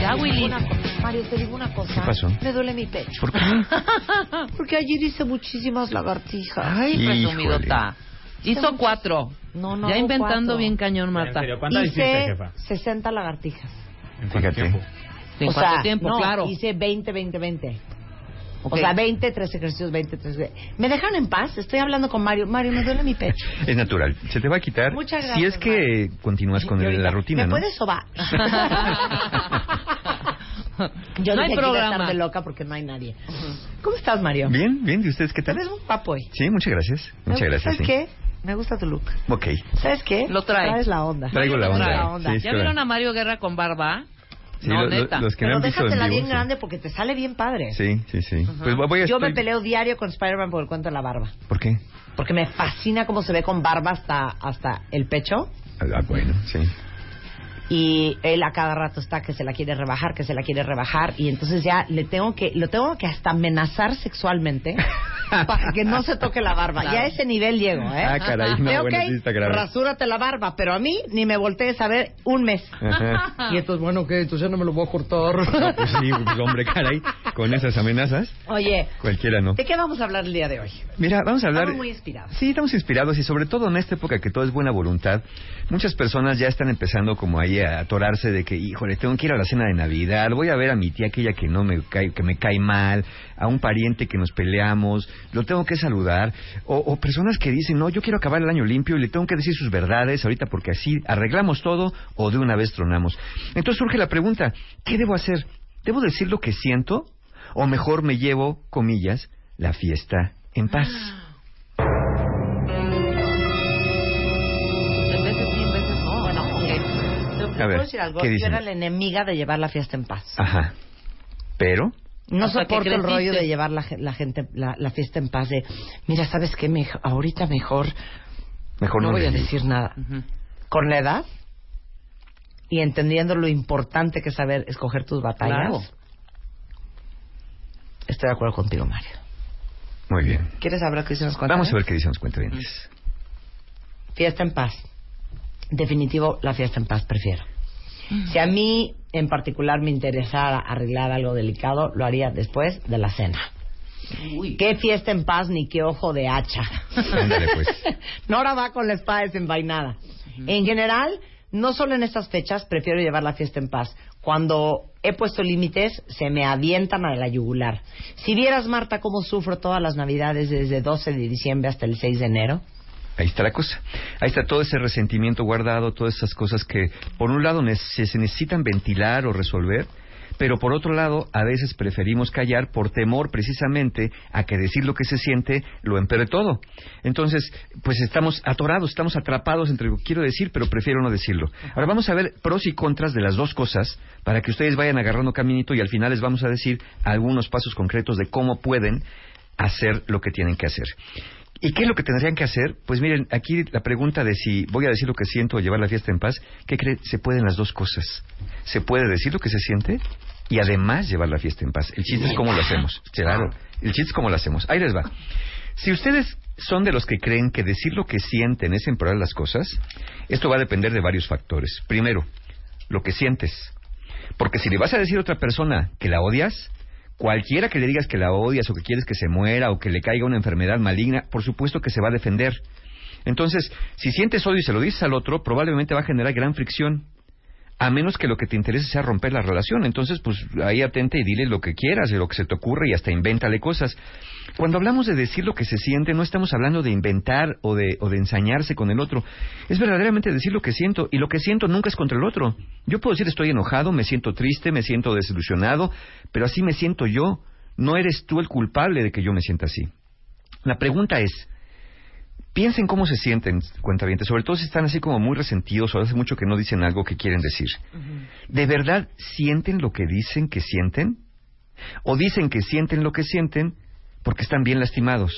Ya, Willy. Una cosa, Mario, te digo una cosa. ¿Qué pasó? Me duele mi pecho. ¿Por qué? Porque ayer hice muchísimas lagartijas. Ay, presumidota. Hizo cuatro. No, no Ya inventando cuatro. bien cañón, Marta. ¿En serio? ¿Cuántas hiciste, hice jefa? 60 lagartijas. ¿En cuánto Fíjate. tiempo? ¿En o cuánto sea, tiempo? no, claro. hice 20, 20, 20. Ok. O sea, 20, 3 ejercicios, 20, 3 ¿Me dejan en paz? Estoy hablando con Mario. Mario, me duele mi pecho. Es natural. Se te va a quitar Muchas si gracias, es que continúas con el- la rutina, ¿Me ¿no? puedes sobar? Yo No dije hay que programa. estar de loca porque no hay nadie. ¿Cómo estás, Mario? Bien, bien. ¿Y ustedes qué tal? Eres un papo hoy. Sí, muchas gracias. Muchas gracias. ¿Sabes sí. qué? Me gusta tu look. Ok. ¿Sabes qué? Lo trae. Traes la onda. Traigo la Traes onda. Sí, ¿Ya vieron a Mario Guerra con barba? Sí, no, lo- neta. los que Pero déjatela vivo, bien sí. grande porque te sale bien padre. Sí, sí, sí. Pues voy a Yo me peleo diario con Spider-Man por el cuento de la barba. ¿Por qué? Porque me fascina cómo se ve con barba hasta, hasta el pecho. Ah, bueno, sí. Y él a cada rato está que se la quiere rebajar, que se la quiere rebajar. Y entonces ya le tengo que, lo tengo que hasta amenazar sexualmente para que no se toque la barba. Ya a ese nivel llego, ¿eh? Ah, caray, no, bueno, ok, sí está grave. rasúrate la barba, pero a mí ni me voltees a ver un mes. Ajá. Y entonces, bueno, ¿qué? Entonces ya no me lo voy a cortar. No, pues sí, pues hombre, caray. Con esas amenazas, Oye, cualquiera no. ¿de qué vamos a hablar el día de hoy? Mira, vamos a hablar. Estamos muy inspirados. Sí, estamos inspirados y sobre todo en esta época que todo es buena voluntad, muchas personas ya están empezando como ahí atorarse de que, híjole, tengo que ir a la cena de Navidad, voy a ver a mi tía aquella que no me cae, que me cae mal, a un pariente que nos peleamos, lo tengo que saludar, o, o personas que dicen, no, yo quiero acabar el año limpio y le tengo que decir sus verdades ahorita porque así arreglamos todo o de una vez tronamos. Entonces surge la pregunta, ¿qué debo hacer? ¿Debo decir lo que siento? O mejor me llevo, comillas, la fiesta en paz. En A ver, decir algo? ¿qué Yo era la enemiga de llevar la fiesta en paz. Ajá. Pero, No soporto el rollo de llevar la, la gente la, la fiesta en paz de, mira, ¿sabes qué? Mej- ahorita mejor mejor no, no, voy a decir nada. Ujú. Con la edad y entendiendo lo importante que es saber escoger tus batallas, Claro. estoy de acuerdo contigo, Mario. Muy bien. ¿Quieres saber qué dicen los Vamos a ver qué dicen los cuentavientes. Fiesta en paz. Definitivo, la fiesta en paz prefiero. Si a mí en particular me interesara arreglar algo delicado, lo haría después de la cena. Uy. ¿Qué fiesta en paz ni qué ojo de hacha? Ándale, pues. Nora va con la espada desenvainada. En general, no solo en estas fechas, prefiero llevar la fiesta en paz. Cuando he puesto límites, se me avientan a la yugular. Si vieras, Marta, cómo sufro todas las navidades desde 12 de diciembre hasta el 6 de enero. Ahí está la cosa. Ahí está todo ese resentimiento guardado, todas esas cosas que, por un lado, se, necesitan ventilar o resolver, pero por otro lado, a veces preferimos callar por temor precisamente a que decir lo que se siente lo empeore todo. Entonces, pues estamos atorados, estamos atrapados entre lo que quiero decir, pero prefiero no decirlo. Ahora vamos a ver pros y contras de las dos cosas para que ustedes vayan agarrando caminito y al final les vamos a decir algunos pasos concretos de cómo pueden hacer lo que tienen que hacer. ¿Y qué es lo que tendrían que hacer? Pues miren, aquí la pregunta de si voy a decir lo que siento o llevar la fiesta en paz, ¿qué cree? Se pueden las dos cosas. Se puede decir lo que se siente y además llevar la fiesta en paz. El chiste es cómo lo hacemos. Claro, el chiste es cómo lo hacemos. Ahí les va. Si ustedes son de los que creen que decir lo que sienten es empeorar las cosas, esto va a depender de varios factores. Primero, lo que sientes. Porque si le vas a decir a otra persona que la odias, cualquiera que le digas que la odias o que quieres que se muera o que le caiga una enfermedad maligna, por supuesto que se va a defender. Entonces, si sientes odio y se lo dices al otro, probablemente va a generar gran fricción. A menos que lo que te interese sea romper la relación. Entonces, pues ahí atente y dile lo que quieras, de lo que se te ocurre y hasta invéntale cosas. Cuando hablamos de decir lo que se siente, no estamos hablando de inventar o de, o de ensañarse con el otro. Es verdaderamente decir lo que siento y lo que siento nunca es contra el otro. Yo puedo decir estoy enojado, me siento triste, me siento desilusionado, pero así me siento yo. No eres tú el culpable de que yo me sienta así. La pregunta es, piensen cómo se sienten, cuentavientes, sobre todo si están así como muy resentidos o hace mucho que no dicen algo que quieren decir. ¿De verdad sienten lo que dicen que sienten? ¿O dicen que sienten lo que sienten porque están bien lastimados?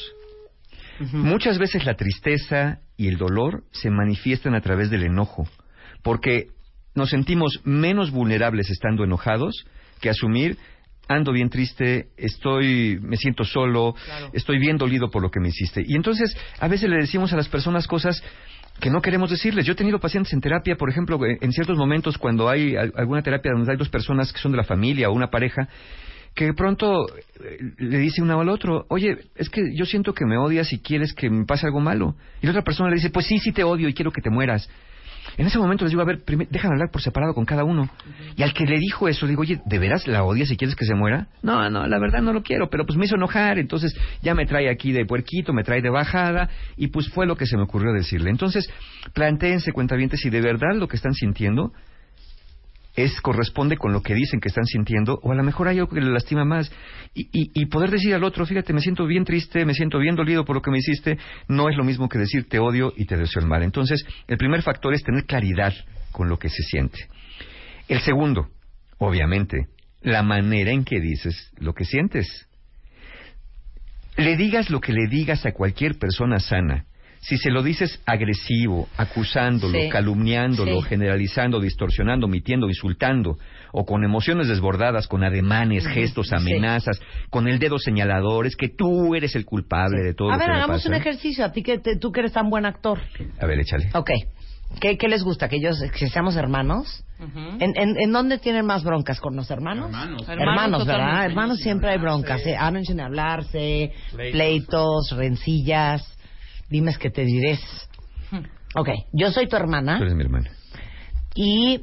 Muchas veces la tristeza y el dolor se manifiestan a través del enojo, porque nos sentimos menos vulnerables estando enojados que asumir ando bien triste, estoy, me siento solo, estoy bien dolido por lo que me hiciste. Y entonces, a veces le decimos a las personas cosas que no queremos decirles. Yo he tenido pacientes en terapia, por ejemplo, eh, en ciertos momentos cuando hay al- alguna terapia donde hay dos personas que son de la familia o una pareja, que de pronto eh, le dice uno al otro, oye, es que yo siento que me odias y quieres que me pase algo malo. Y la otra persona le dice, pues sí, sí te odio y quiero que te mueras. En ese momento les digo, a ver, déjame hablar por separado con cada uno. Y al que le dijo eso, le digo, oye, ¿de veras la odias y quieres que se muera? No, no, la verdad no lo quiero, pero pues me hizo enojar, entonces ya me trae aquí de puerquito, me trae de bajada, y pues fue lo que se me ocurrió decirle. Entonces, plantéense, cuentavientes, si de verdad lo que están sintiendo es corresponde con lo que dicen que están sintiendo, o a lo mejor hay algo que le lastima más. Y, y, y poder decir al otro, fíjate, me siento bien triste, me siento bien dolido por lo que me hiciste, no es lo mismo que decir te odio y te deseo el mal. Entonces, el primer factor es tener claridad con lo que se siente. El segundo, obviamente, la manera en que dices lo que sientes. Le digas lo que le digas a cualquier persona sana. Si se lo dices agresivo, acusándolo, Sí. calumniándolo, Sí. generalizando, distorsionando, omitiendo, insultando, o con emociones desbordadas, con ademanes, gestos, Sí. amenazas, con el dedo señalador, es que tú eres el culpable de todo A lo ver, que me hagamos pasa. un ejercicio. A ti que te- tú que eres tan buen actor. A ver, échale. Ok. ¿Qué, qué les gusta? ¿Que ellos que seamos hermanos? ¿En, en, en dónde tienen más broncas? ¿Con los hermanos? Hermanos. Hermanos, Hermanos, ¿verdad? Hermanos siempre hay broncas. ¿eh? Hablarse, Pleitos. pleitos, rencillas. Dimes que te diré. Ok, yo soy tu hermana Tú eres mi hermana. y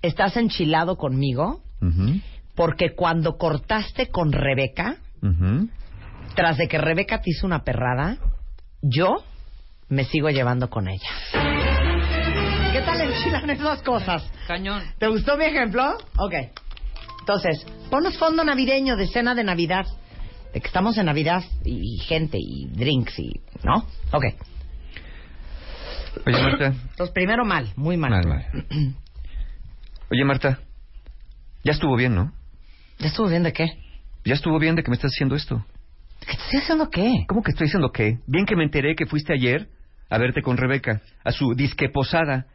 estás enchilado conmigo porque cuando cortaste con Rebeca, tras de que Rebeca te hizo una perrada, yo me sigo llevando con ella. ¿Qué tal enchilan esas cosas? Cañón. ¿Te gustó mi ejemplo? Ok. Entonces, ponos fondo navideño de cena de Navidad. De que estamos en Navidad y, y gente y drinks y... ¿No? Ok. Oye, Marta. Entonces, primero mal, muy mal. Mal, mal. Oye, Marta. Ya estuvo bien, ¿no? ¿Ya estuvo bien de qué? Ya estuvo bien de que me estás haciendo esto. ¿Qué te estoy haciendo qué? ¿Cómo que estoy diciendo qué? Bien que me enteré que fuiste ayer a verte con Rebeca, a su disque posada.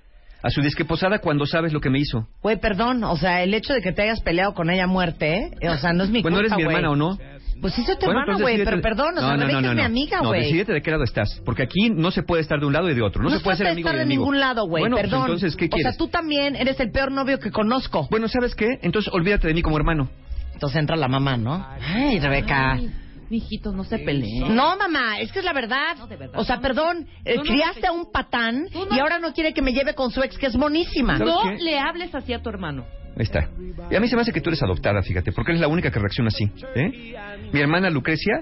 A su disque posada cuando sabes lo que me hizo. Güey, perdón, o sea, el hecho de que te hayas peleado con ella a muerte, ¿eh? o sea, no es mi Bueno, culpa, ¿eres mi güey. hermana o no? Pues sí soy tu Bueno, hermana, entonces güey, pero perdón, o sea, No, no, Rebeca no, es mi no. amiga, No, güey. decídete de qué lado estás. Porque aquí no se puede estar de un lado y de otro. No, se puede ser amigo estar y de ningún lado, güey, Bueno, pues perdón. entonces, ¿qué o quieres? sea, tú también eres el peor novio que conozco. Bueno, ¿sabes qué? Entonces olvídate de mí como hermano. Entonces entra la mamá, ¿no? Ay, Rebeca. Mijitos, no se peleen. No, mamá, es que es la verdad. No, de verdad. O sea, perdón, eh, no criaste te- a un patán no- y ahora no quiere que me lleve con su ex, que es monísima. ¿Sabes No qué? le hables así a tu hermano. Ahí está. Y a mí se me hace que tú eres adoptada, fíjate, porque eres la única que reacciona así. ¿eh? Mi hermana Lucrecia,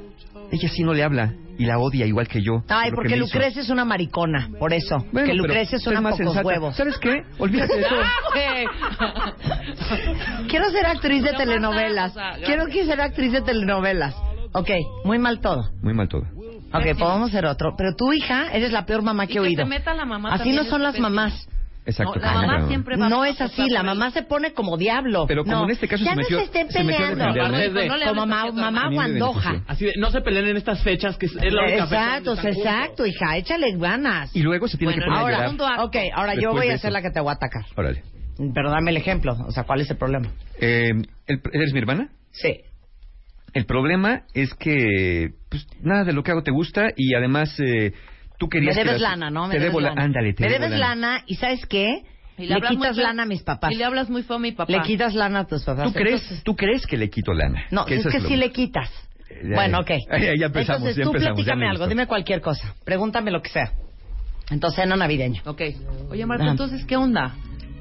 ella sí no le habla y la odia igual que yo. Ay, por porque. Lucrecia es una maricona, por eso. Bueno, que pero Lucrecia es una más pocos sensata. huevos. ¿Sabes qué? Olvídate de eso. Quiero ser actriz de No telenovelas. Quiero que ser actriz de telenovelas. Ok, muy mal todo. Muy mal todo. Ok, podemos hacer otro. Pero tu hija, eres la peor mamá Y que he que oído. se meta la mamá Así no son las mamás. Exacto. No, la mamá siempre va No a es así, la mamá se pone como diablo. Pero como No, en este caso ya se no metió- se estén se metió a peleando. defenderme. Desde- No le como hables mamá, a A guandoja. Así de, no se peleen en estas fechas, que es, la única fecha Exacto, juntos. exacto, hija, échale ganas. Y luego se tiene Bueno, que poner a Ahora, llorar. acto. ok, ahora yo voy a ser la que te voy a atacar. Órale. Pero dame el ejemplo, o sea, ¿cuál es el problema? Eh, el- ¿Eres mi hermana? Sí. El problema es que pues, nada de lo que hago te gusta y además eh, tú Me querías... que debes las- lana, ¿no? Me te debes debo la- lana. Ándale, te Me debes lana y ¿sabes qué? Y Le, muy quitas lana a mis papás. Y le hablas muy feo a mi papá. Le quitas lana a tus papás. ¿Tú crees, Entonces- ¿Tú crees que le quito lana? No, es eso que lo- sí le quitas. Ya, bueno, ok. ya, ya empezamos, Entonces ya tú empezamos, platícame me algo, dime cualquier cosa. Pregúntame lo que sea. Entonces, cena navideño. Ok. Oye, Marta, Ajá. entonces, ¿qué onda?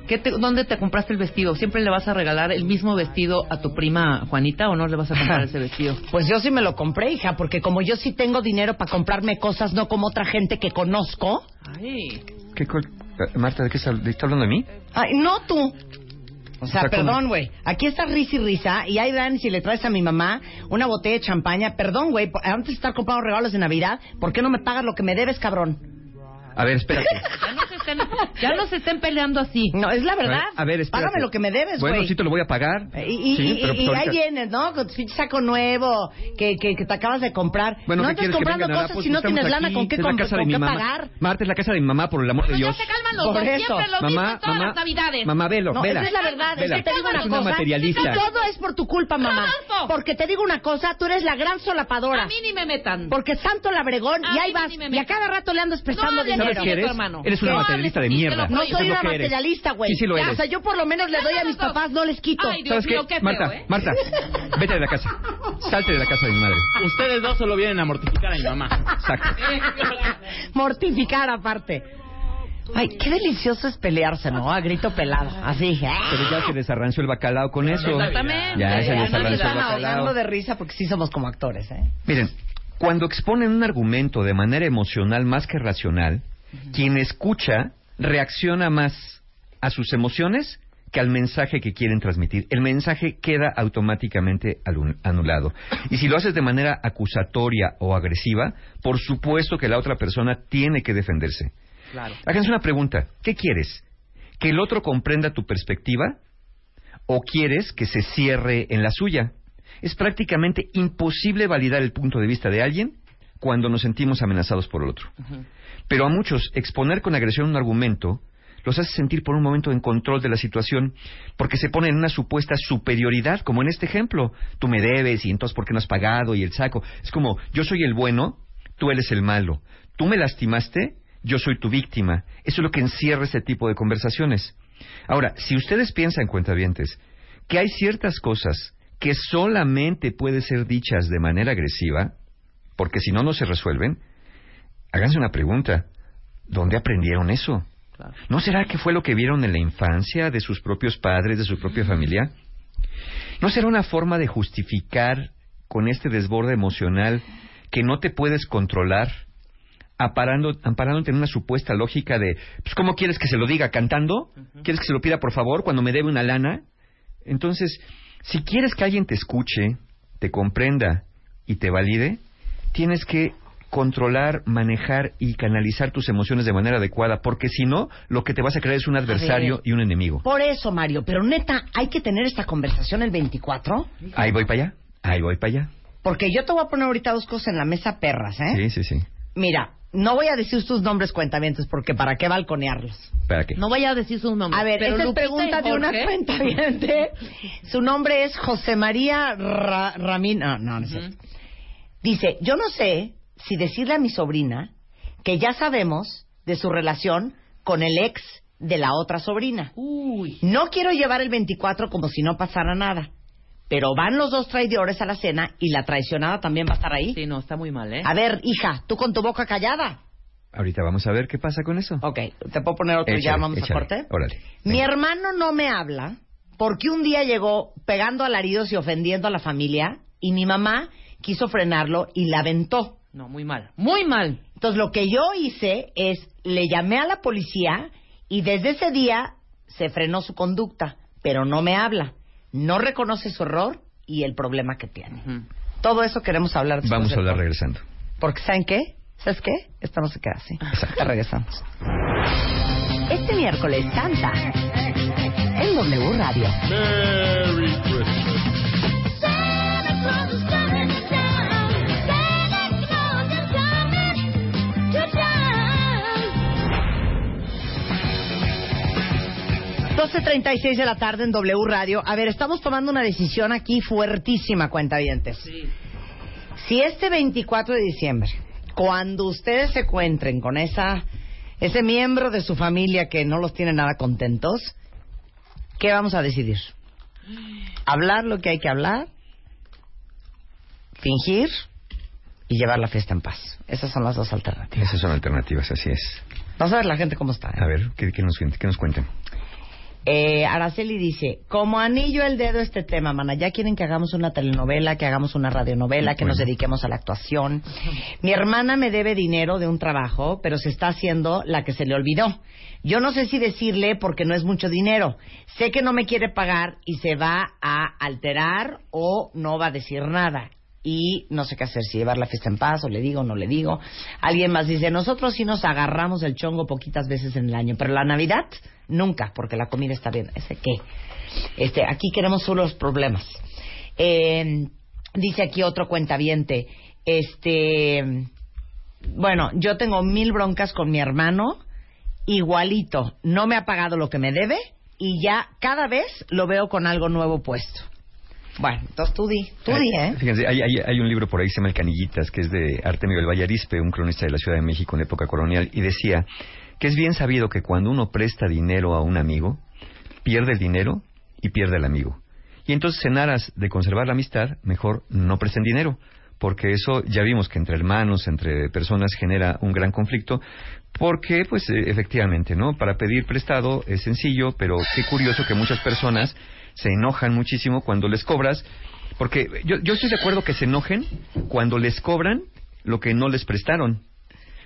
¿Qué te- ¿Dónde te compraste el vestido? ¿Siempre le vas a regalar el mismo vestido a tu prima Juanita o no le vas a comprar ese vestido? Pues yo sí me lo compré, hija, porque como yo sí tengo dinero para comprarme cosas, no como otra gente que conozco. Ay. ¿Qué co- eh, Marta, ¿de qué está, hablando de mí? Ay, no tú. O sea, O sea, ¿cómo? perdón, güey. Aquí está risa y risa. Y ahí dan, si le traes a mi mamá una botella de champaña. Perdón, güey. Antes de estar comprando regalos de Navidad, ¿por qué no me pagas lo que me debes, cabrón? A ver, espérate. Ya no se estén, ya no se estén peleando así. No, es la verdad. A ver, espérate. Págame lo que me debes, güey. Bueno, sí te lo voy a pagar. Y, y, Sí, y- pero y pues ahí vienes, ¿no? Con tu pinche saco nuevo que, que, que te acabas de comprar. Bueno, no ¿qué andes comprando a cosas Pues si no tienes lana con qué, Es la com- casa de con mi qué mamá. pagar. Marta, es la casa de mi mamá, por el amor de Dios. ya se calman los Por dos, eso. siempre lo mismo Mamá, en todas mamá, las navidades. mamá, velo, No, vela. esa es la verdad. Vela. Es que te digo una cosa. materialista. Todo es por tu culpa, mamá. Porque te digo una cosa, tú eres la gran solapadora. A mí ni me metan. Porque Santo Labregón A y ahí vas. Y a cada rato le andas prestando dinero. ¿Sabes qué eres? Eres una materialista de mierda. No soy una materialista, güey. Sí, sí lo eres. O sea, yo por lo menos le doy a mis papás, no les quito. ¿Sabes qué? Marta, ¿eh? Marta, vete de la casa. Salte de la casa de mi madre. Ustedes dos solo vienen a mortificar a mi mamá. Exacto. Mortificar aparte. Ay, qué delicioso es pelearse, ¿no? A grito pelado. Así. ¡ah! Pero ya se desarranció el bacalao con eso. Exactamente. Ya se desarranció el bacalao. de risa porque sí somos como actores, ¿eh? Miren, cuando exponen un argumento de manera emocional más que racional, quien escucha reacciona más a sus emociones que al mensaje que quieren transmitir. El mensaje queda automáticamente anulado. Y si lo haces de manera acusatoria o agresiva, por supuesto que la otra persona tiene que defenderse. Claro. Háganse una pregunta. ¿Qué quieres? ¿Que el otro comprenda tu perspectiva? ¿O quieres que se cierre en la suya? Es prácticamente imposible validar el punto de vista de alguien cuando nos sentimos amenazados por el otro. Pero a muchos, exponer con agresión un argumento los hace sentir por un momento en control de la situación, porque se ponen en una supuesta superioridad, como en este ejemplo. Tú me debes y entonces ¿por qué no has pagado? Y el saco. Es como, yo soy el bueno, tú eres el malo. Tú me lastimaste, yo soy tu víctima. Eso es lo que encierra este tipo de conversaciones. Ahora, si ustedes piensan, cuentavientes, que hay ciertas cosas que solamente pueden ser dichas de manera agresiva, porque si no, no se resuelven, háganse una pregunta. ¿Dónde aprendieron eso? Claro. ¿No será que fue lo que vieron en la infancia de sus propios padres, de su propia familia? ¿No será una forma de justificar con este desborde emocional que no te puedes controlar, aparando, amparándote en una supuesta lógica de, pues, ¿cómo quieres que se lo diga? ¿Cantando? ¿Quieres que se lo pida por favor cuando me debe una lana? Entonces, si quieres que alguien te escuche, te comprenda y te valide, tienes que controlar, manejar y canalizar tus emociones de manera adecuada, porque si no, lo que te vas a crear es un adversario ver. y un enemigo. Por eso, Mario. Pero neta, hay que tener esta conversación el 24. Ahí voy para allá, ahí voy para allá. Porque yo te voy a poner ahorita dos cosas en la mesa perras, ¿eh? Sí, sí, sí. Mira, no voy a decir tus nombres cuentamientos porque para qué balconearlos. ¿Para qué? No vaya a decir su nombre. A ver, pero esa es pregunta de una cuentaviente. Su nombre es José María Ra- Ramín. No, no, cierto. Dice, yo no sé si decirle a mi sobrina que ya sabemos de su relación con el ex de la otra sobrina. Uy. No quiero llevar el 24 como si no pasara nada. Pero van los dos traidores a la cena y la traicionada también va a estar ahí. Sí, no, está muy mal, ¿eh? A ver, hija, tú con tu boca callada. Ahorita vamos a ver qué pasa con eso. Ok, te puedo poner otro y ya Échale, vamos échale. a corte. Órale. Mi Venga. hermano no me habla porque un día llegó pegando alaridos y ofendiendo a la familia y mi mamá quiso frenarlo y la aventó. No, muy mal. Muy mal. Entonces lo que yo hice es le llamé a la policía y desde ese día se frenó su conducta, pero no me habla, no reconoce su error y el problema que tiene. Todo eso queremos hablar Vamos a hablar regresando. Porque ¿saben qué? ¿Sabes qué? Esto no se queda así. Ya regresamos. Este miércoles canta en W Radio. Merry Christmas. Doce treinta y seis de la tarde en W Radio. A ver, estamos tomando una decisión aquí fuertísima, cuentavientes. Sí. Si este 24 de diciembre, cuando ustedes se encuentren con esa ese miembro de su familia que no los tiene nada contentos, ¿qué vamos a decidir? Hablar lo que hay que hablar, fingir y llevar la fiesta en paz. Esas son las dos alternativas. Esas son alternativas, así es. Vamos a ver la gente cómo está. ¿eh? A ver, ¿qué, qué nos, qué nos cuentan? Eh, Araceli dice, como anillo el dedo este tema, mana, ya quieren que hagamos una telenovela, que hagamos una radionovela, que nos dediquemos a la actuación. Mi hermana me debe dinero de un trabajo, pero se está haciendo la que se le olvidó. Yo no sé si decirle porque no es mucho dinero. Sé que no me quiere pagar y se va a alterar o no va a decir nada y no sé qué hacer, si llevar la fiesta en paz o le digo o no le digo. Alguien más dice, nosotros sí nos agarramos el chongo poquitas veces en el año, pero la Navidad nunca, porque la comida está bien. ¿Ese qué? Este, aquí queremos solo los problemas. Eh, dice aquí otro cuentaviente, este, bueno, yo tengo mil broncas con mi hermano, igualito, no me ha pagado lo que me debe y ya cada vez lo veo con algo nuevo puesto. Bueno, entonces tú di, tú di, ¿eh? Fíjense, hay, hay, hay un libro por ahí que se llama El Canillitas, que es de Artemio del Vallarispe, un cronista de la Ciudad de México en época colonial, y decía que es bien sabido que cuando uno presta dinero a un amigo, pierde el dinero y pierde el amigo. Y entonces, en aras de conservar la amistad, mejor no presten dinero, porque eso ya vimos que entre hermanos, entre personas genera un gran conflicto, porque pues efectivamente, ¿no? Para pedir prestado es sencillo, pero qué curioso que muchas personas se enojan muchísimo cuando les cobras, porque yo, yo estoy de acuerdo que se enojen cuando les cobran lo que no les prestaron,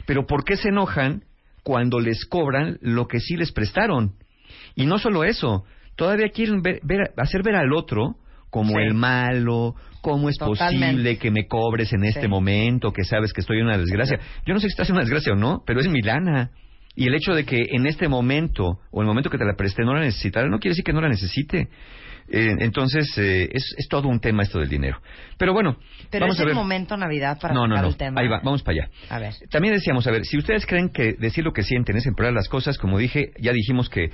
pero ¿por qué se enojan cuando les cobran lo que sí les prestaron? Y no solo eso, todavía quieren ver, ver- hacer ver al otro como Sí. el malo, cómo es Totalmente. posible que me cobres en este Sí. momento, que sabes que estoy en una desgracia. Yo no sé si estás en una desgracia o no, pero es mi lana. Y el hecho de que en este momento, o el momento que te la presté, no la necesitara, no quiere decir que no la necesite. Eh, entonces, eh, es, es todo un tema esto del dinero. Pero bueno, Pero vamos es a el ver. momento Navidad para no, no, no. el tema. Ahí va, vamos para allá. A ver. También decíamos, a ver, si ustedes creen que decir lo que sienten es empeorar las cosas, como dije, ya dijimos que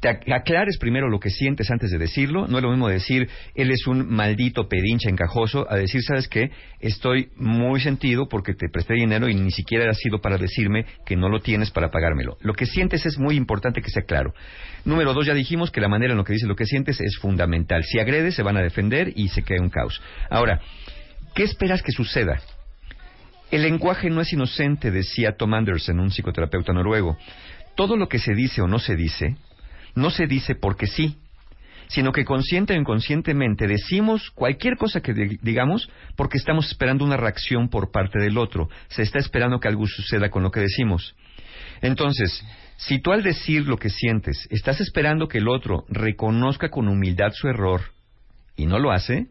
te ac- aclares primero lo que sientes antes de decirlo. No es lo mismo decir, él es un maldito pedinche encajoso, a decir, ¿sabes qué? Estoy muy sentido porque te presté dinero y ni siquiera ha sido para decirme que no lo tienes para pagármelo. Lo que sientes es muy importante que sea claro. Número dos, ya dijimos que la manera en lo que dices lo que sientes es fundamental. Si agredes, se van a defender y se crea un caos. Ahora, ¿qué esperas que suceda? El lenguaje no es inocente, decía Tom Anderson, un psicoterapeuta noruego. Todo lo que se dice o no se dice, no se dice porque sí, sino que consciente o inconscientemente decimos cualquier cosa que di- digamos porque estamos esperando una reacción por parte del otro. Se está esperando que algo suceda con lo que decimos. Entonces, si tú al decir lo que sientes estás esperando que el otro reconozca con humildad su error y no lo hace,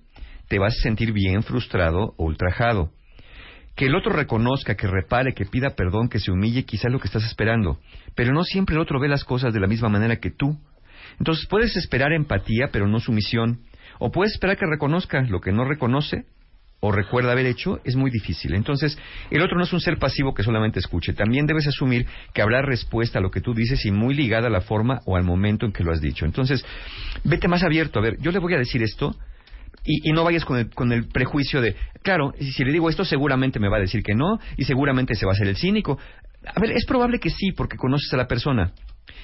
te vas a sentir bien frustrado o ultrajado. Que el otro reconozca, que repare, que pida perdón, que se humille, quizá lo que estás esperando. Pero no siempre el otro ve las cosas de la misma manera que tú. Entonces puedes esperar empatía, pero no sumisión. O puedes esperar que reconozca lo que no reconoce o recuerda haber hecho, es muy difícil. Entonces, el otro no es un ser pasivo que solamente escuche. También debes asumir que habrá respuesta a lo que tú dices y muy ligada a la forma o al momento en que lo has dicho. Entonces, vete más abierto. A ver, yo le voy a decir esto, y, no vayas con el, con el prejuicio de, claro, si, si le digo esto seguramente me va a decir que no y seguramente se va a hacer el cínico. A ver, es probable que sí porque conoces a la persona.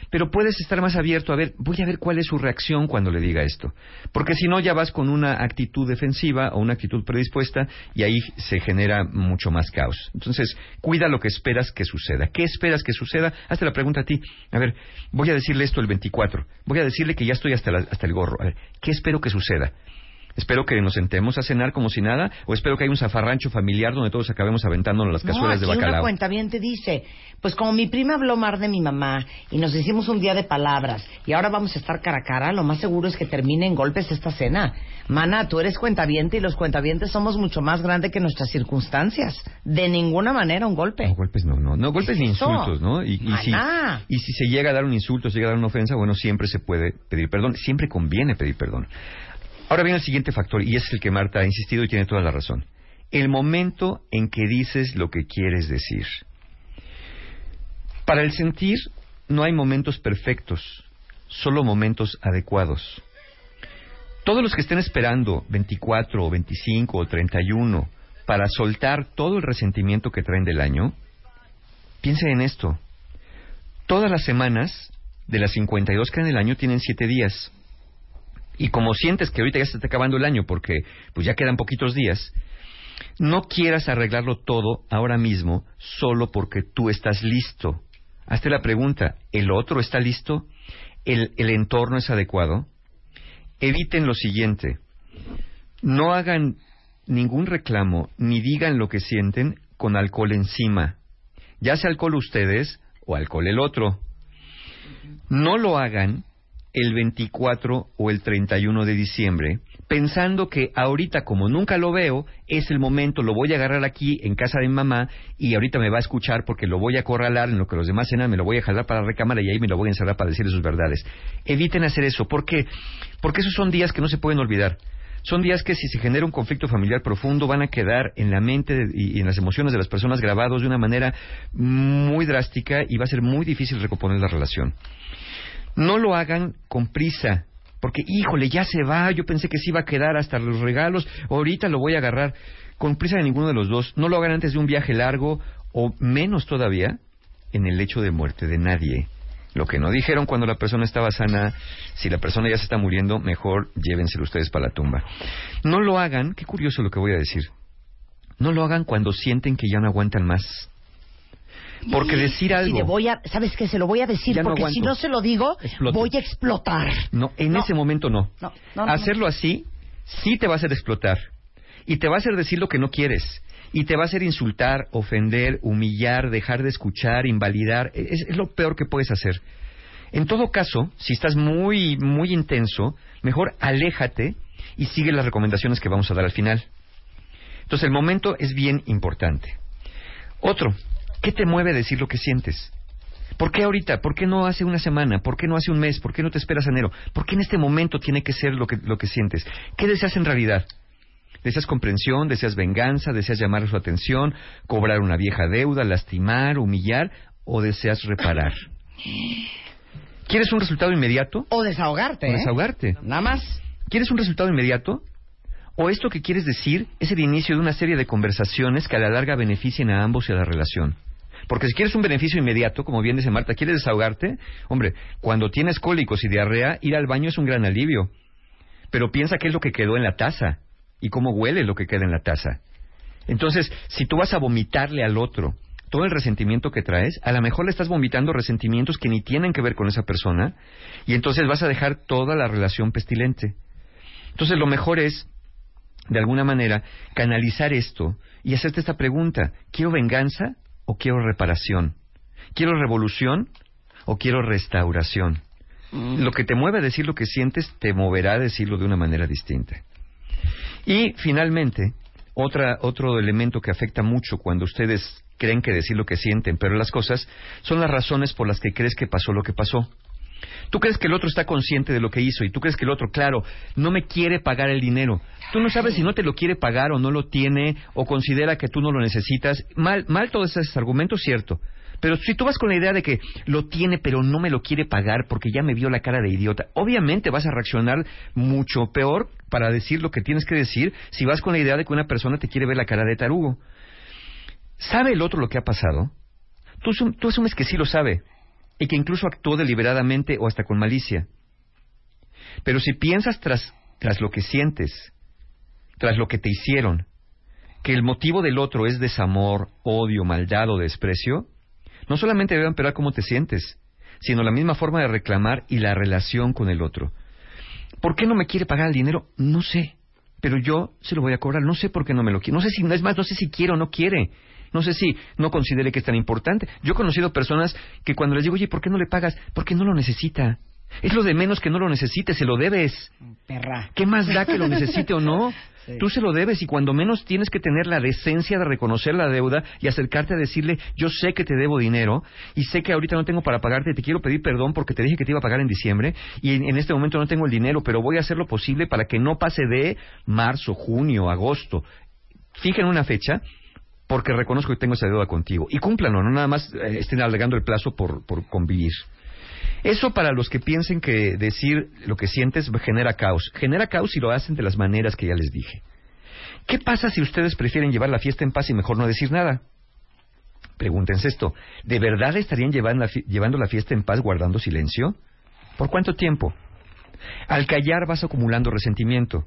Pero puedes estar más abierto a ver, voy a ver cuál es su reacción cuando le diga esto. Porque si no, ya vas con una actitud defensiva o una actitud predispuesta y ahí se genera mucho más caos. Entonces, cuida lo que esperas que suceda. ¿Qué esperas que suceda? Hazte la pregunta a ti. A ver, voy a decirle esto el 24. Voy a decirle que ya estoy hasta, la- hasta el gorro. A ver, ¿qué espero que suceda? Espero que nos sentemos a cenar como si nada, o espero que haya un zafarrancho familiar donde todos acabemos aventándonos las cazuelas no, de aquí una bacalao. cuentaviente dice, pues como mi prima habló mal de mi mamá y nos hicimos un día de palabras y ahora vamos a estar cara a cara, lo más seguro es que termine en golpes esta cena. Mana, tú eres cuentaviente y los cuentavientes somos mucho más grandes que nuestras circunstancias. De ninguna manera un golpe. No, golpes no, no, no, golpes ni insultos, ¿no? Y, y si, y si se llega a dar un insulto, se llega a dar una ofensa, bueno, siempre se puede pedir perdón, siempre conviene pedir perdón. Ahora viene el siguiente factor, y es el que Marta ha insistido y tiene toda la razón. El momento en que dices lo que quieres decir. Para el sentir no hay momentos perfectos, solo momentos adecuados. Todos los que estén esperando 24 o 25 o 31 para soltar todo el resentimiento que traen del año, piensen en esto. Todas las semanas de las 52 que en el año tienen 7 días. Y como sientes que ahorita ya se está acabando el año porque pues ya quedan poquitos días, no quieras arreglarlo todo ahora mismo solo porque tú estás listo. Hazte la pregunta, ¿el otro está listo? el, el entorno es adecuado, eviten lo siguiente. No hagan ningún reclamo ni digan lo que sienten con alcohol encima. Ya sea alcohol ustedes o alcohol el otro. No lo hagan el 24 o el 31 de diciembre pensando que ahorita como nunca lo veo, es el momento, lo voy a agarrar aquí en casa de mi mamá y ahorita me va a escuchar porque lo voy a acorralar en lo que los demás cenan, me lo voy a jalar para la recámara y ahí me lo voy a encerrar para decirle sus verdades. Eviten hacer eso. ¿Por qué? Porque esos son días que no se pueden olvidar. Son días que si se genera un conflicto familiar profundo van a quedar en la mente y en las emociones de las personas grabados de una manera muy drástica y va a ser muy difícil recomponer la relación. No lo hagan con prisa, porque, híjole, ya se va, yo pensé que se iba a quedar hasta los regalos, ahorita lo voy a agarrar. Con prisa de ninguno de los dos, no lo hagan antes de un viaje largo o menos todavía en el hecho de muerte de nadie. Lo que no dijeron cuando la persona estaba sana, si la persona ya se está muriendo, mejor llévenselo ustedes para la tumba. No lo hagan, qué curioso lo que voy a decir. No lo hagan cuando sienten que ya no aguantan más. Porque decir algo. Y le voy a, ¿sabes qué? Se lo voy a decir no porque si no se lo digo, voy a explotar. No, en No. ese momento no. No, no, no, Hacerlo así sí te va a hacer explotar. Y te va a hacer decir lo que no quieres. Y te va a hacer insultar, ofender, humillar, dejar de escuchar, invalidar. Es, es lo peor que puedes hacer. En todo caso, si estás muy, muy intenso, mejor aléjate y sigue las recomendaciones que vamos a dar al final. Entonces, el momento es bien importante. Otro, ¿qué te mueve a decir lo que sientes? ¿Por qué ahorita? ¿Por qué no hace una semana? ¿Por qué no hace un mes? ¿Por qué no te esperas enero? ¿Por qué en este momento tiene que ser lo que, lo que sientes? ¿Qué deseas en realidad? ¿Deseas comprensión? ¿Deseas venganza? ¿Deseas llamar su atención? ¿Cobrar una vieja deuda? ¿Lastimar? ¿Humillar? ¿O deseas reparar? ¿Quieres un resultado inmediato? O desahogarte, O ¿eh? desahogarte. Nada más. ¿Quieres un resultado inmediato? ¿O esto que quieres decir es el inicio de una serie de conversaciones que a la larga beneficien a ambos y a la relación? Porque si quieres un beneficio inmediato, como bien dice Marta, ¿quieres desahogarte? Hombre, cuando tienes cólicos y diarrea, ir al baño es un gran alivio. Pero piensa qué es lo que quedó en la taza y cómo huele lo que queda en la taza. Entonces, si tú vas a vomitarle al otro todo el resentimiento que traes, a lo mejor le estás vomitando resentimientos que ni tienen que ver con esa persona y entonces vas a dejar toda la relación pestilente. Entonces, lo mejor es, de alguna manera, canalizar esto y hacerte esta pregunta, ¿quiero venganza o quiero reparación? ¿Quiero revolución o quiero restauración? Lo que te mueve a decir lo que sientes te moverá a decirlo de una manera distinta. Y finalmente, otra, otro elemento que afecta mucho cuando ustedes creen que decir lo que sienten, pero las cosas, son las razones por las que crees que pasó lo que pasó. Tú crees que el otro está consciente de lo que hizo y tú crees que el otro, claro, no me quiere pagar el dinero. Tú no sabes si no te lo quiere pagar o no lo tiene o considera que tú no lo necesitas. Mal, mal todos esos argumentos, cierto. Pero si tú vas con la idea de que lo tiene pero no me lo quiere pagar porque ya me vio la cara de idiota, obviamente vas a reaccionar mucho peor para decir lo que tienes que decir si vas con la idea de que una persona te quiere ver la cara de tarugo. ¿Sabe el otro lo que ha pasado? Tú, tú asumes que sí lo sabe y que incluso actuó deliberadamente o hasta con malicia. Pero si piensas tras, tras lo que sientes, tras lo que te hicieron, que el motivo del otro es desamor, odio, maldad o desprecio, no solamente debe empeorar cómo te sientes, sino la misma forma de reclamar y la relación con el otro. ¿Por qué no me quiere pagar el dinero? No sé, pero yo se lo voy a cobrar. No sé por qué no me lo quiere. No sé si, es más, no sé si quiere o no quiere. No sé si no considere que es tan importante. Yo he conocido personas que cuando les digo, oye, ¿por qué no le pagas? Porque no lo necesita. Es lo de menos que no lo necesite, se lo debes. Perra. ¿Qué más da que lo necesite o no? Sí. Tú se lo debes y cuando menos tienes que tener la decencia de reconocer la deuda y acercarte a decirle, yo sé que te debo dinero y sé que ahorita no tengo para pagarte, te quiero pedir perdón porque te dije que te iba a pagar en diciembre y en, en este momento no tengo el dinero, pero voy a hacer lo posible para que no pase de marzo, junio, agosto. Fijen una fecha porque reconozco que tengo esa deuda contigo y cúmplanlo, no nada más eh, estén alargando el plazo por, convivir. Eso para los que piensen que decir lo que sientes genera caos. Genera caos si lo hacen de las maneras que ya les dije. ¿Qué pasa si ustedes prefieren llevar la fiesta en paz y mejor no decir nada? Pregúntense esto. ¿De verdad estarían llevando la, llevando la fiesta en paz guardando silencio? ¿Por cuánto tiempo? Al callar vas acumulando resentimiento.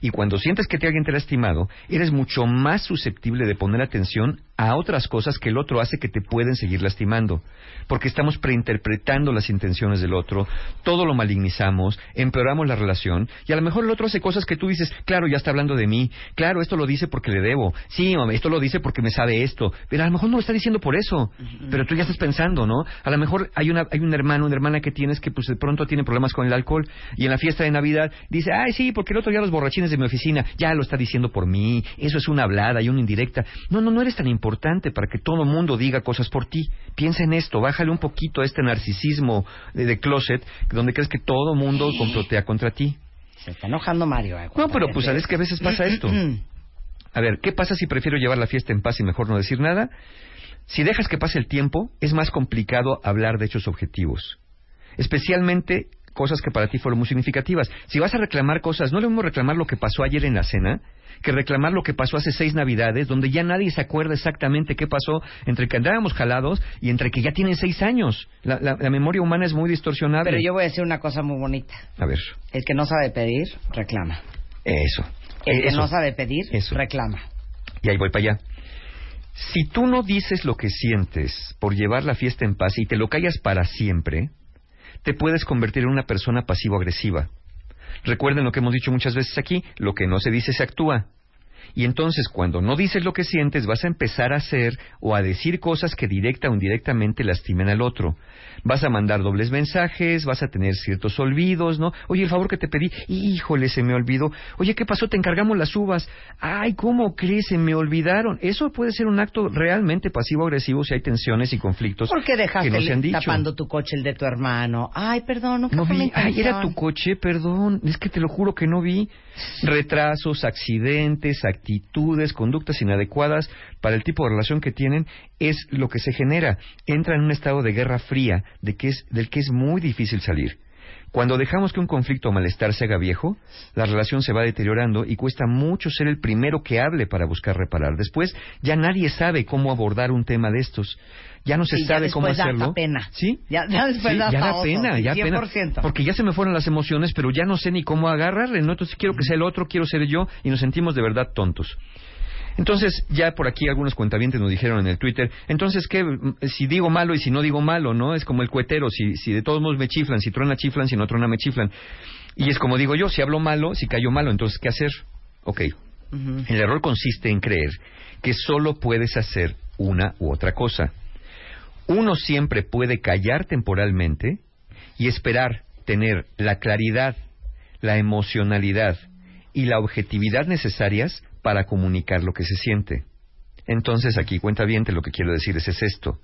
Y cuando sientes que te alguien te ha lastimado, eres mucho más susceptible de poner atención a otras cosas que el otro hace que te pueden seguir lastimando. Porque estamos preinterpretando las intenciones del otro, todo lo malignizamos, empeoramos la relación, y a lo mejor el otro hace cosas que tú dices, claro, ya está hablando de mí, claro, esto lo dice porque le debo, sí, esto lo dice porque me sabe esto, pero a lo mejor no lo está diciendo por eso, pero tú ya estás pensando, ¿no? A lo mejor hay, una, hay un hermano, una hermana que tienes que pues de pronto tiene problemas con el alcohol, y en la fiesta de Navidad dice, ay, sí, porque el otro día los de mi oficina, ya lo está diciendo por mí, eso es una hablada y una indirecta. No, no, no eres tan importante para que todo el mundo diga cosas por ti. Piensa en esto, bájale un poquito a este narcisismo de, closet, donde crees que todo mundo complotea contra ti. Se está enojando Mario. Eh, no, pero pues sabes que a veces pasa esto. A ver, ¿qué pasa si prefiero llevar la fiesta en paz y mejor no decir nada? Si dejas que pase el tiempo, es más complicado hablar de hechos objetivos. Especialmente cosas que para ti fueron muy significativas. Si vas a reclamar cosas, no le vamos a reclamar lo que pasó ayer en la cena, que reclamar lo que pasó hace seis navidades, donde ya nadie se acuerda exactamente qué pasó entre que andábamos jalados y entre que ya tienen seis años. La, memoria humana es muy distorsionada. Pero yo voy a decir una cosa muy bonita. A ver. El que no sabe pedir, reclama. Eso. El que no sabe pedir, reclama. Y ahí voy para allá. Si tú no dices lo que sientes por llevar la fiesta en paz y te lo callas para siempre, te puedes convertir en una persona pasivo-agresiva. Recuerden lo que hemos dicho muchas veces aquí, lo que no se dice se actúa. Y entonces cuando no dices lo que sientes, vas a empezar a hacer o a decir cosas que directa o indirectamente lastimen al otro. Vas a mandar dobles mensajes, vas a tener ciertos olvidos, ¿no? Oye, el favor que te pedí, híjole, se me olvidó. Oye, ¿qué pasó? Te encargamos las uvas. Ay, ¿cómo crees? Se me olvidaron. Eso puede ser un acto realmente pasivo-agresivo si hay tensiones y conflictos ¿Por qué dejaste que no tapando tu coche el de tu hermano? Ay, perdón, no, vi. Ay, era tu coche, perdón. Es que te lo juro que no vi. Retrasos, accidentes, actitudes, conductas inadecuadas para el tipo de relación que tienen es lo que se genera. Entra en un estado de guerra fría de que es, del que es muy difícil salir. Cuando dejamos que un conflicto o malestar se haga viejo, la relación se va deteriorando y cuesta mucho ser el primero que hable para buscar reparar. Después ya nadie sabe cómo abordar un tema de estos. Ya no se sabe cómo hacerlo. Da pena. ¿Sí? Ya, después da, pena, ya pena. Porque ya se me fueron las emociones, pero ya no sé ni cómo agarrarle, ¿no? Entonces quiero que sea el otro, quiero ser yo y nos sentimos de verdad tontos. Entonces, ya por aquí algunos cuentavientes nos dijeron en el Twitter, entonces, ¿qué? Si digo malo y si no digo malo, ¿no? Es como el cuetero, si, si de todos modos me chiflan, si truena chiflan, si no truena me chiflan. Y es como digo yo, si hablo malo, si callo malo, entonces, ¿qué hacer? Ok. El error consiste en creer que solo puedes hacer una u otra cosa. Uno siempre puede callar temporalmente y esperar tener la claridad, la emocionalidad y la objetividad necesarias para comunicar lo que se siente. Entonces, aquí cuenta bien, lo que quiero decir es, esto.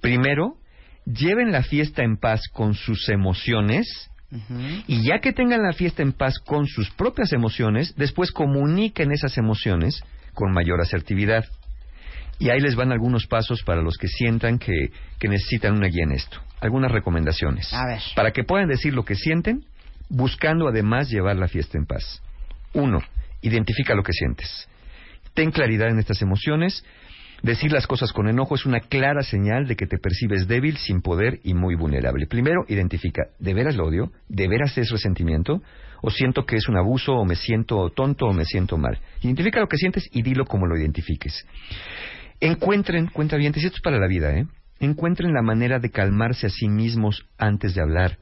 Primero, lleven la fiesta en paz con sus emociones y ya que tengan la fiesta en paz con sus propias emociones, después comuniquen esas emociones con mayor asertividad. Y ahí les van algunos pasos para los que sientan que, que necesitan una guía en esto. Algunas recomendaciones. A ver. Para que puedan decir lo que sienten, buscando además llevar la fiesta en paz. Uno, Identifica lo que sientes. Ten claridad en estas emociones. Decir las cosas con enojo es una clara señal de que te percibes débil, sin poder y muy vulnerable. Primero, identifica, ¿de veras lo odio? ¿De veras es resentimiento? ¿O siento que es un abuso? ¿O me siento tonto? ¿O me siento mal? Identifica lo que sientes y dilo como lo identifiques. Encuentren, cuenta bien, esto es para la vida, ¿eh? Encuentren la manera de calmarse a sí mismos antes de hablar.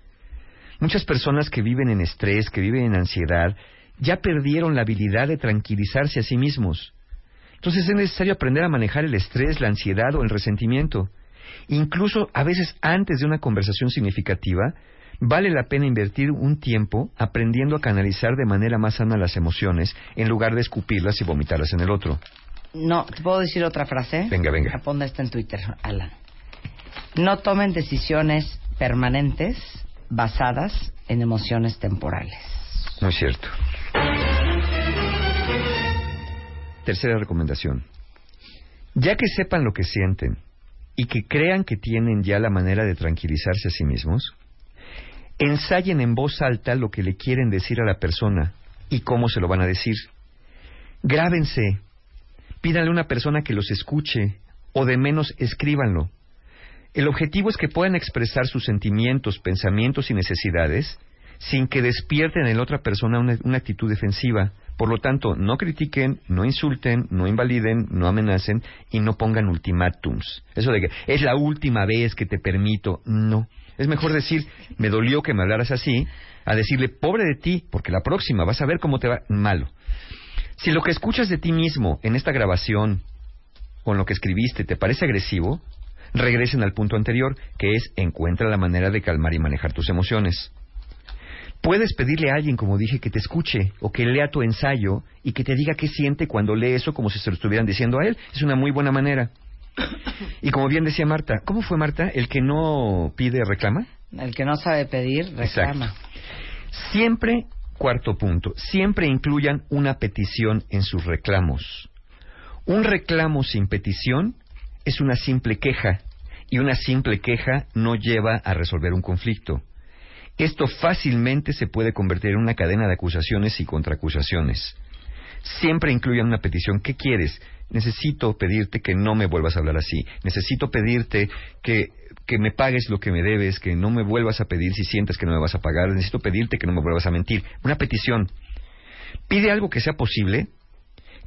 Muchas personas que viven en estrés, que viven en ansiedad, ya perdieron la habilidad de tranquilizarse a sí mismos. Entonces es necesario aprender a manejar el estrés, la ansiedad o el resentimiento. Incluso a veces antes de una conversación significativa, vale la pena invertir un tiempo aprendiendo a canalizar de manera más sana las emociones en lugar de escupirlas y vomitarlas en el otro. No, ¿te puedo decir otra frase? Venga, venga. Ponga esto en Twitter, Alan. No tomen decisiones permanentes basadas en emociones temporales. Muy cierto. Tercera recomendación. Ya que sepan lo que sienten y que crean que tienen ya la manera de tranquilizarse a sí mismos, ensayen en voz alta lo que le quieren decir a la persona y cómo se lo van a decir. Grábense, pídanle a una persona que los escuche o de menos escríbanlo. El objetivo es que puedan expresar sus sentimientos, pensamientos y necesidades sin que despierten en la otra persona una, una actitud defensiva. Por lo tanto, no critiquen, no insulten, no invaliden, no amenacen y no pongan ultimátums. Eso de que es la última vez que te permito, no. Es mejor decir, me dolió que me hablaras así, a decirle, pobre de ti, porque la próxima vas a ver cómo te va malo. Si lo que escuchas de ti mismo en esta grabación o en lo que escribiste te parece agresivo, regresen al punto anterior, que es encuentra la manera de calmar y manejar tus emociones. Puedes pedirle a alguien, como dije, que te escuche o que lea tu ensayo y que te diga qué siente cuando lee eso como si se lo estuvieran diciendo a él. Es una muy buena manera. Y como bien decía Marta, ¿cómo fue Marta? ¿El que no pide reclama? El que no sabe pedir, reclama. Siempre, cuarto punto, siempre incluyan una petición en sus reclamos. Un reclamo sin petición es una simple queja y una simple queja no lleva a resolver un conflicto. Esto fácilmente se puede convertir en una cadena de acusaciones y contraacusaciones. Siempre incluyan una petición. ¿Qué quieres? Necesito pedirte que no me vuelvas a hablar así. Necesito pedirte que, que me pagues lo que me debes, que no me vuelvas a pedir si sientes que no me vas a pagar. Necesito pedirte que no me vuelvas a mentir. Una petición. Pide algo que sea posible,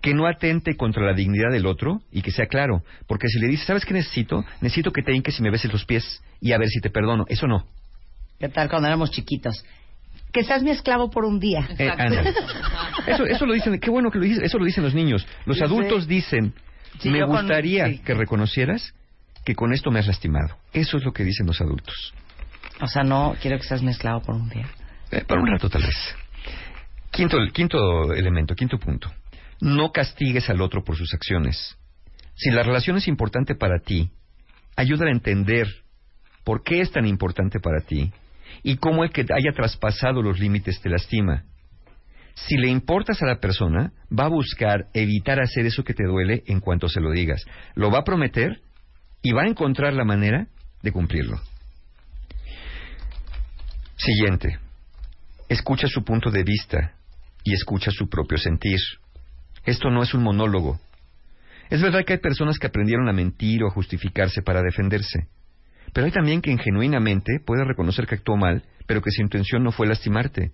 que no atente contra la dignidad del otro y que sea claro. Porque si le dices, ¿sabes qué necesito? Necesito que te hinques y me beses los pies y a ver si te perdono. Eso no. ¿Qué tal cuando éramos chiquitos? Que seas mi esclavo por un día. Eh, eso, eso lo dicen, qué bueno que lo dicen, eso lo dicen los niños. Los Yo sé. adultos dicen, Sí, me con- gustaría sí. que reconocieras que con esto me has lastimado. Eso es lo que dicen los adultos. O sea, no quiero que seas mi esclavo por un día. Eh, para un rato tal vez. Quinto, quinto elemento, quinto punto. No castigues al otro por sus acciones. Si la relación es importante para ti, ayúdale a entender por qué es tan importante para ti y cómo el que haya traspasado los límites te lastima. Si le importas a la persona, va a buscar evitar hacer eso que te duele en cuanto se lo digas. Lo va a prometer y va a encontrar la manera de cumplirlo. Siguiente. Escucha su punto de vista y escucha su propio sentir. Esto no es un monólogo. Es verdad que hay personas que aprendieron a mentir o a justificarse para defenderse. Pero hay también quien genuinamente puede reconocer que actuó mal, pero que su intención no fue lastimarte.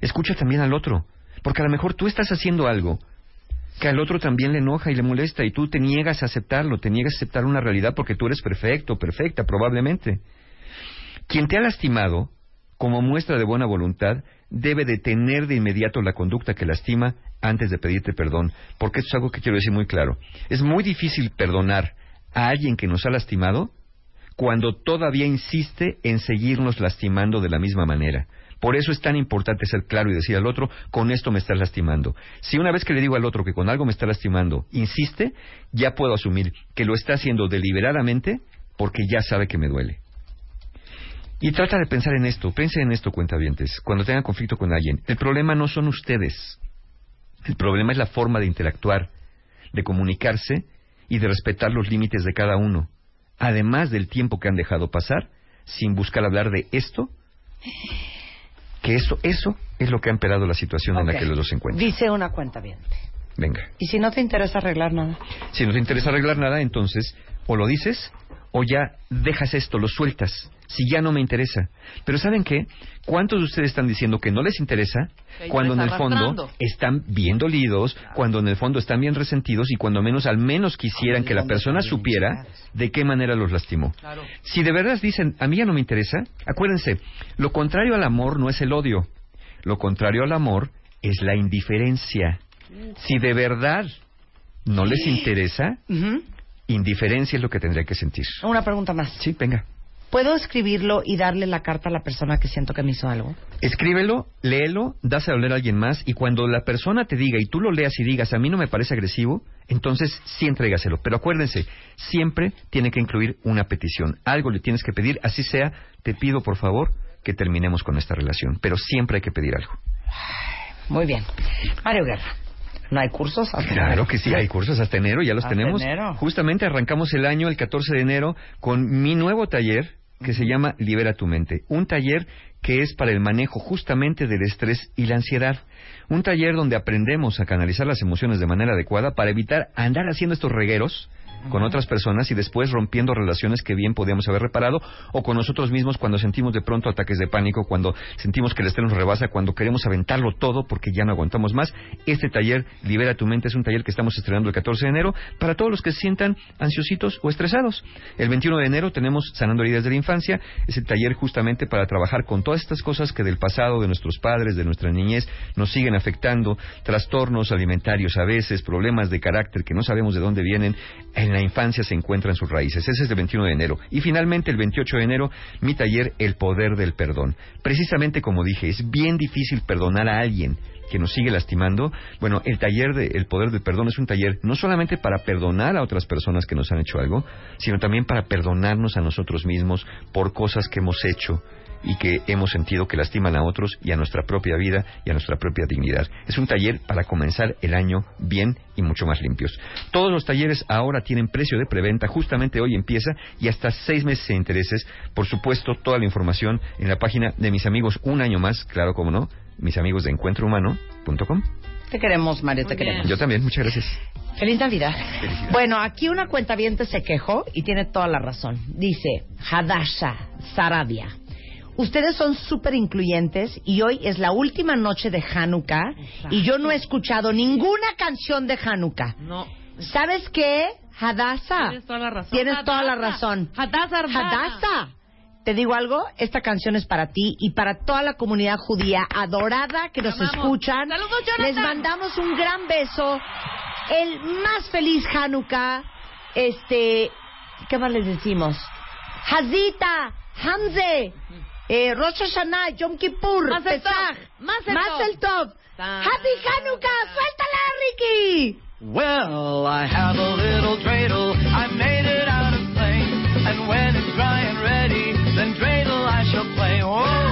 Escucha también al otro, porque a lo mejor tú estás haciendo algo que al otro también le enoja y le molesta y tú te niegas a aceptarlo, te niegas a aceptar una realidad porque tú eres perfecto, perfecta, probablemente. Quien te ha lastimado, como muestra de buena voluntad, debe detener de inmediato la conducta que lastima antes de pedirte perdón, porque esto es algo que quiero decir muy claro. Es muy difícil perdonar a alguien que nos ha lastimado cuando todavía insiste en seguirnos lastimando de la misma manera. Por eso es tan importante ser claro y decir al otro, con esto me estás lastimando. Si una vez que le digo al otro que con algo me está lastimando, insiste, ya puedo asumir que lo está haciendo deliberadamente porque ya sabe que me duele. Y trata de pensar en esto, piensa en esto, cuentavientes, cuando tengan conflicto con alguien. El problema no son ustedes. El problema es la forma de interactuar, de comunicarse y de respetar los límites de cada uno, además del tiempo que han dejado pasar sin buscar hablar de esto, que eso, eso es lo que ha empeorado la situación en la que los dos se encuentran. Dice una cuenta bien. Venga. ¿Y si no te interesa arreglar nada? Si no te interesa arreglar nada, entonces o lo dices o ya dejas esto, lo sueltas. Si ya no me interesa. Pero ¿saben qué? ¿Cuántos de ustedes están diciendo que no les interesa cuando en el fondo están bien dolidos, cuando en el fondo están bien resentidos y cuando menos al menos quisieran que la ¿dónde persona supiera de qué manera los lastimó? Claro. Si de verdad dicen, a mí ya no me interesa, acuérdense, lo contrario al amor no es el odio. Lo contrario al amor es la indiferencia. Si de verdad no les interesa. Indiferencia es lo que tendría que sentir. Una pregunta más. Sí, venga. ¿Puedo escribirlo y darle la carta a la persona que siento que me hizo algo? Escríbelo, léelo, dáselo a leer a alguien más y cuando la persona te diga y tú lo leas y digas, a mí no me parece agresivo, entonces sí entrégaselo. Pero acuérdense, siempre tiene que incluir una petición. Algo le tienes que pedir, así sea, te pido por favor que terminemos con esta relación. Pero siempre hay que pedir algo. Muy bien. Mario Guerra. ¿No hay cursos? Hasta Claro enero. que sí, hay cursos hasta enero, ya los Hasta tenemos. enero. Justamente arrancamos el año el 14 de enero con mi nuevo taller que se llama Libera tu mente. Un taller que es para el manejo justamente del estrés y la ansiedad. Un taller donde aprendemos a canalizar las emociones de manera adecuada para evitar andar haciendo estos regueros con otras personas y después rompiendo relaciones que bien podíamos haber reparado o con nosotros mismos cuando sentimos de pronto ataques de pánico, cuando sentimos que el estrés nos rebasa, cuando queremos aventarlo todo porque ya no aguantamos más. Este taller Libera tu mente es un taller que estamos estrenando el 14 de enero para todos los que se sientan ansiositos o estresados. El 21 de enero tenemos Sanando heridas de la infancia, es el taller justamente para trabajar con todas estas cosas que del pasado de nuestros padres, de nuestra niñez nos siguen afectando, trastornos alimentarios a veces, problemas de carácter que no sabemos de dónde vienen, en la infancia se encuentran sus raíces. Ese es el 21 de enero. Y finalmente el 28 de enero mi taller El poder del perdón. Precisamente como dije, es bien difícil perdonar a alguien que nos sigue lastimando, bueno, el taller de El Poder del Perdón es un taller no solamente para perdonar a otras personas que nos han hecho algo, sino también para perdonarnos a nosotros mismos por cosas que hemos hecho y que hemos sentido que lastiman a otros y a nuestra propia vida y a nuestra propia dignidad. Es un taller para comenzar el año bien y mucho más limpios. Todos los talleres ahora tienen precio de preventa, justamente hoy empieza y hasta seis meses de intereses. Por supuesto, toda la información en la página de mis amigos Un Año Más, claro como no, mis amigos de encuentrohumano.com. Te queremos, Mario, te queremos. Yo también, muchas gracias. Feliz Navidad. Bueno, aquí una cuenta se quejó y tiene toda la razón. Dice Hadasha Sarabia. Ustedes son súper incluyentes y hoy es la última noche de Hanukkah y yo no he escuchado ninguna canción de Hanukkah. No. ¿Sabes qué? Hadasa. Tienes toda la razón. Tienes toda la razón. Hadassah. Hadasa. Te digo algo, esta canción es para ti y para toda la comunidad judía adorada que nos amamos. escuchan. Saludos, Jonathan. Les mandamos un gran beso. El más feliz Hanukkah. Este, ¿qué más les decimos? Hazita, Hamze, eh, Rosh Hashanah, Yom Kippur, Mazel Pesach, Mazel. Mazel Tov. Happy Hanukkah, suéltala, Ricky. Well, I have a little dreidel. I made it out of clay. And when it's dry and ready, then dreidel I shall play. Oh,